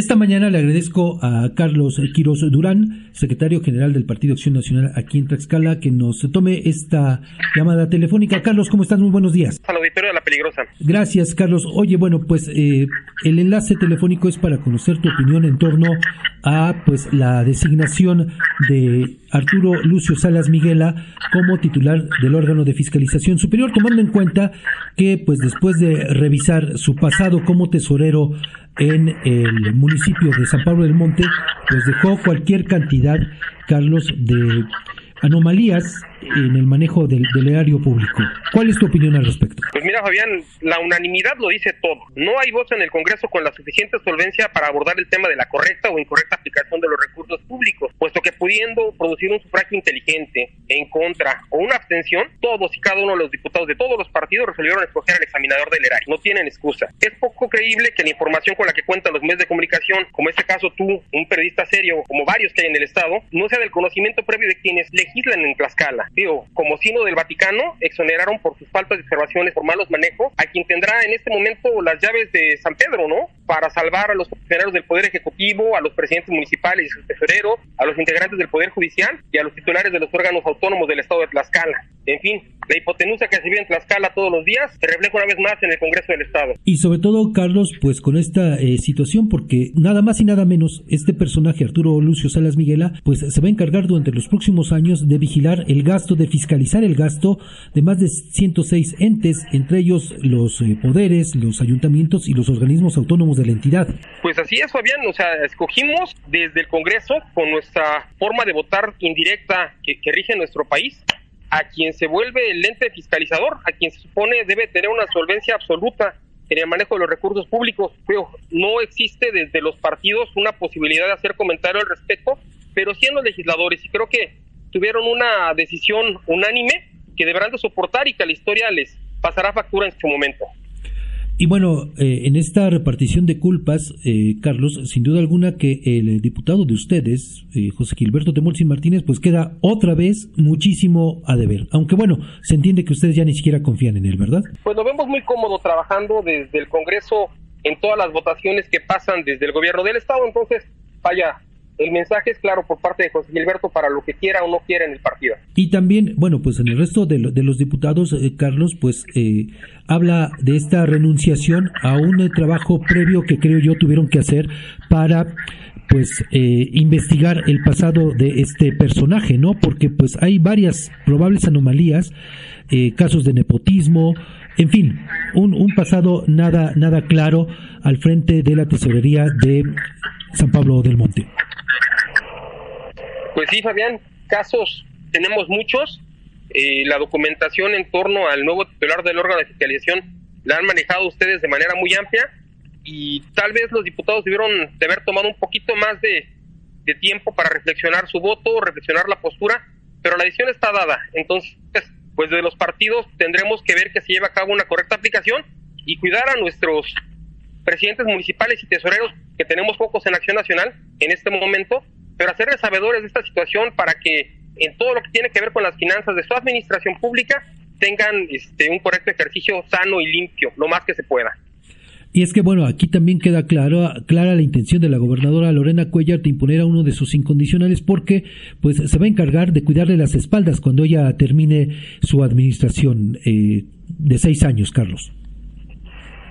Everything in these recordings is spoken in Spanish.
Esta mañana le agradezco a Carlos Quiroz Durán, secretario general del Partido Acción Nacional aquí en Tlaxcala, que nos tome esta llamada telefónica. Carlos, ¿cómo estás? Muy buenos días. Al auditorio de La Peligrosa. Gracias, Carlos. Oye, bueno, pues eh, el enlace telefónico es para conocer tu opinión en torno a pues la designación de Arturo Lucio Salas Miguela como titular del órgano de fiscalización superior, tomando en cuenta que pues después de revisar su pasado como tesorero en el municipio de San Pablo del Monte, pues dejó cualquier cantidad, Carlos, de anomalías en el manejo del, erario público. ¿Cuál es tu opinión al respecto? Pues mira, Fabián, la unanimidad lo dice todo. No hay voz en el Congreso con la suficiente solvencia para abordar el tema de la correcta o incorrecta aplicación de los recursos públicos, puesto que pudiendo producir un sufragio inteligente en contra o una abstención, todos y cada uno de los diputados de todos los partidos resolvieron escoger al examinador del erario. No tienen excusa. Es poco creíble que la información con la que cuentan los medios de comunicación, como este caso tú, un periodista serio, como varios que hay en el Estado, no sea del conocimiento previo de quienes legislan en Tlaxcala digo, como sino del Vaticano, exoneraron por sus faltas de observaciones, por malos manejos, a quien tendrá en este momento las llaves de San Pedro, ¿no? Para salvar a los funcionarios del Poder Ejecutivo, a los presidentes municipales y sus tesoreros, a los integrantes del Poder Judicial y a los titulares de los órganos autónomos del Estado de Tlaxcala. En fin, la hipotenusa que se vive en Tlaxcala todos los días se refleja una vez más en el Congreso del Estado. Y sobre todo, Carlos, pues con esta eh, situación, porque nada más y nada menos, este personaje, Arturo Lucio Salas Miguela, pues se va a encargar durante los próximos años de vigilar el gasto, de fiscalizar el gasto de más de 106 entes, entre ellos los eh, poderes, los ayuntamientos y los organismos autónomos de la entidad. Pues así es, Fabián, o sea, escogimos desde el Congreso, con nuestra forma de votar indirecta que, que rige nuestro país, a quien se vuelve el ente fiscalizador, a quien se supone debe tener una solvencia absoluta en el manejo de los recursos públicos. No existe desde los partidos una posibilidad de hacer comentario al respecto, pero sí en los legisladores. Y creo que tuvieron una decisión unánime que deberán de soportar y que a la historia les pasará factura en su momento. Y bueno, eh, en esta repartición de culpas, eh, Carlos, sin duda alguna que el diputado de ustedes, eh, José Gilberto Temolsi Martínez, pues queda otra vez muchísimo a deber. Aunque bueno, se entiende que ustedes ya ni siquiera confían en él, ¿verdad? Pues lo vemos muy cómodo trabajando desde el Congreso en todas las votaciones que pasan desde el gobierno del Estado. Entonces, vaya, el mensaje es claro por parte de José Gilberto para lo que quiera o no quiera en el partido. Y también, bueno, pues en el resto de, los diputados, eh, Carlos, pues eh, habla de esta renunciación a un eh, trabajo previo que creo yo tuvieron que hacer para pues investigar el pasado de este personaje, ¿no? Porque pues hay varias probables anomalías, casos de nepotismo, en fin, un, un pasado nada nada claro al frente de la tesorería de San Pablo del Monte. Pues sí, Fabián, casos tenemos muchos. Eh, la documentación en torno al nuevo titular del órgano de fiscalización la han manejado ustedes de manera muy amplia y tal vez los diputados debieron de haber tomado un poquito más de, de tiempo para reflexionar su voto, reflexionar la postura, pero la decisión está dada. Entonces, pues de los partidos tendremos que ver que se lleva a cabo una correcta aplicación y cuidar a nuestros presidentes municipales y tesoreros, que tenemos pocos en Acción Nacional en este momento, pero hacerles sabedores de esta situación para que en todo lo que tiene que ver con las finanzas de su administración pública tengan este, un correcto ejercicio sano y limpio, lo más que se pueda. Y es que bueno, aquí también queda claro, clara la intención de la gobernadora Lorena Cuellar de imponer a uno de sus incondicionales porque pues se va a encargar de cuidarle las espaldas cuando ella termine su administración eh, de seis años, Carlos.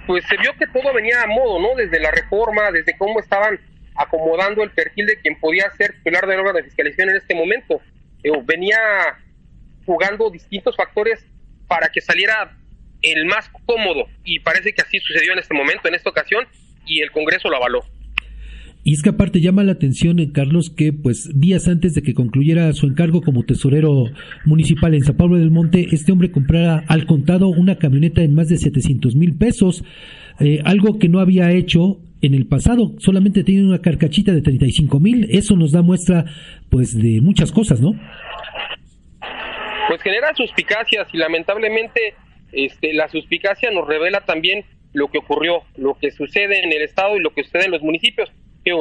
Pues se vio que todo venía a modo, ¿no? Desde la reforma, desde cómo estaban acomodando el perfil de quien podía ser titular del órgano de fiscalización en este momento. venía jugando distintos factores para que saliera el más cómodo y parece que así sucedió en este momento, en esta ocasión, y el Congreso lo avaló. Y es que aparte llama la atención, eh, Carlos, que pues días antes de que concluyera su encargo como tesorero municipal en San Pablo del Monte, este hombre comprara al contado una camioneta en más de 700 mil pesos, eh, algo que no había hecho en el pasado solamente tiene una carcachita de 35 mil, eso nos da muestra pues de muchas cosas, ¿no? Pues genera suspicacias y lamentablemente este, la suspicacia nos revela también lo que ocurrió, lo que sucede en el estado y lo que sucede en los municipios.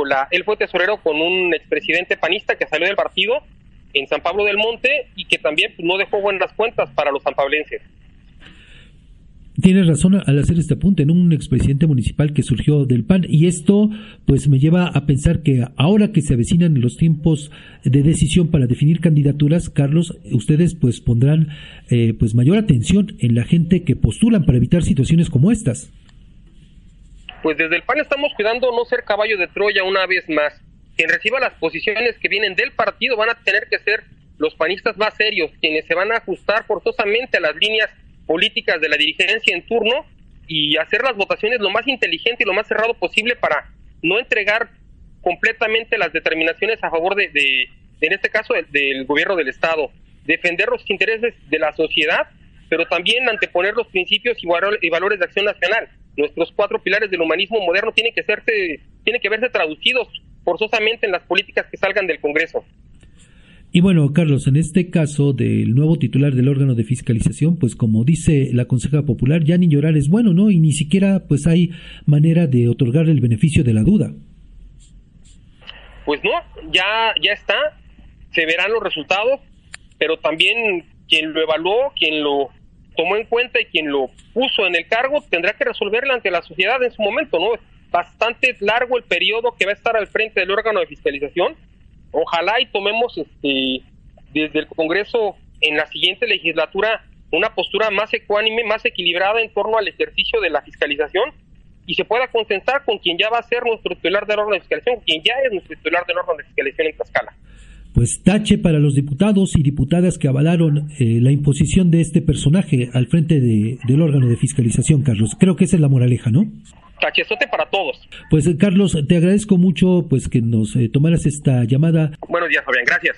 La, él fue tesorero con un expresidente panista que salió del partido en San Pablo del Monte y que también pues, no dejó buenas cuentas para los sanpablenses. Tienes razón al hacer este apunte, en un expresidente municipal que surgió del PAN y esto pues me lleva a pensar que ahora que se avecinan los tiempos de decisión para definir candidaturas, Carlos, ustedes pues pondrán eh, pues mayor atención en la gente que postulan para evitar situaciones como estas. Pues desde el PAN estamos cuidando no ser caballo de Troya una vez más. Quien reciba las posiciones que vienen del partido van a tener que ser los panistas más serios, quienes se van a ajustar forzosamente a las líneas políticas de la dirigencia en turno y hacer las votaciones lo más inteligente y lo más cerrado posible para no entregar completamente las determinaciones a favor de, en este caso, del, gobierno del Estado, defender los intereses de la sociedad, pero también anteponer los principios y, valores de acción nacional. Nuestros cuatro pilares del humanismo moderno tienen que, serse, tienen que verse traducidos forzosamente en las políticas que salgan del Congreso. Y bueno, Carlos, en este caso del nuevo titular del órgano de fiscalización, pues como dice la Conseja Popular, ya ni llorar es bueno, ¿no? Y ni siquiera pues hay manera de otorgar el beneficio de la duda. Pues no, ya, ya está, se verán los resultados, pero también quien lo evaluó, quien lo tomó en cuenta y quien lo puso en el cargo tendrá que resolverla ante la sociedad en su momento, ¿no? Bastante largo el periodo que va a estar al frente del órgano de fiscalización ojalá y tomemos este desde el Congreso en la siguiente legislatura una postura más ecuánime, más equilibrada en torno al ejercicio de la fiscalización y se pueda concentrar con quien ya va a ser nuestro titular del órgano de fiscalización, quien ya es nuestro titular del órgano de fiscalización en Tlaxcala. Pues tache para los diputados y diputadas que avalaron eh, la imposición de este personaje al frente de, del órgano de fiscalización, Carlos. Creo que esa es la moraleja, ¿no? Cachezote para todos. Pues Carlos, te agradezco mucho pues que nos eh, tomaras esta llamada. Buenos días, Fabián, gracias.